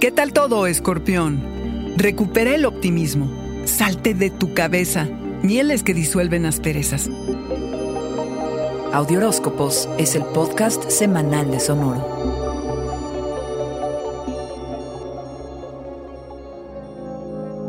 ¿Qué tal todo, escorpión? Recupera el optimismo. Salte de tu cabeza. Mieles que disuelven asperezas. Audioróscopos es el podcast semanal de Sonoro.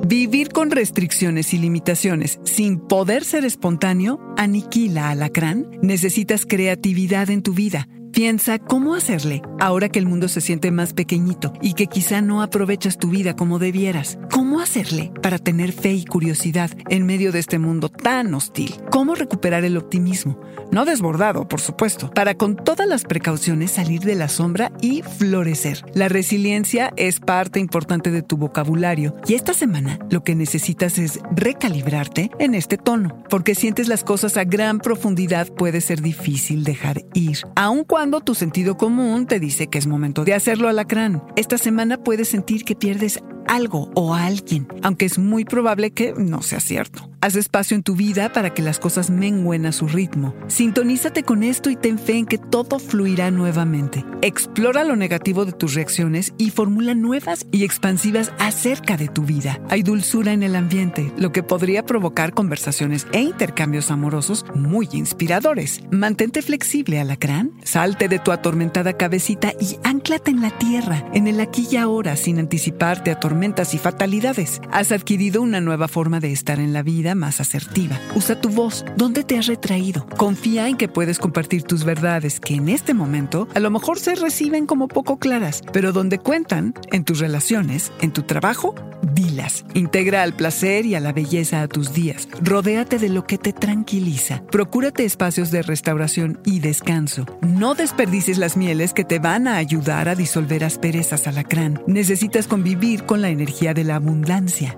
Vivir con restricciones y limitaciones sin poder ser espontáneo aniquila alacrán. Necesitas creatividad en tu vida. Piensa cómo hacerle ahora que el mundo se siente más pequeñito y que quizá no aprovechas tu vida como debieras. ¿Cómo hacerle para tener fe y curiosidad en medio de este mundo tan hostil? ¿Cómo recuperar el optimismo? No desbordado, por supuesto, para con todas las precauciones salir de la sombra y florecer. La resiliencia es parte importante de tu vocabulario y esta semana lo que necesitas es recalibrarte en este tono, porque sientes las cosas a gran profundidad puede ser difícil dejar ir, aun cuando tu sentido común te dice que es momento de hacerlo alacrán. Esta semana puedes sentir que pierdes algo o a alguien, aunque es muy probable que no sea cierto. Haz espacio en tu vida para que las cosas menguen a su ritmo. Sintonízate con esto y ten fe en que todo fluirá nuevamente. Explora lo negativo de tus reacciones y formula nuevas y expansivas acerca de tu vida. Hay dulzura en el ambiente, lo que podría provocar conversaciones e intercambios amorosos muy inspiradores. Mantente flexible, alacrán. Salte de tu atormentada cabecita y anclate en la tierra, en el aquí y ahora, sin anticiparte a tormentas y fatalidades. Has adquirido una nueva forma de estar en la vida más asertiva. Usa tu voz. ¿Dónde te has retraído? Confía en que puedes compartir tus verdades que en este momento a lo mejor se reciben como poco claras, pero donde cuentan, en tus relaciones, en tu trabajo, dilas. Integra al placer y a la belleza a tus días. Rodéate de lo que te tranquiliza. Procúrate espacios de restauración y descanso. No desperdicies las mieles que te van a ayudar a disolver asperezas alacrán. Necesitas convivir con la energía de la abundancia.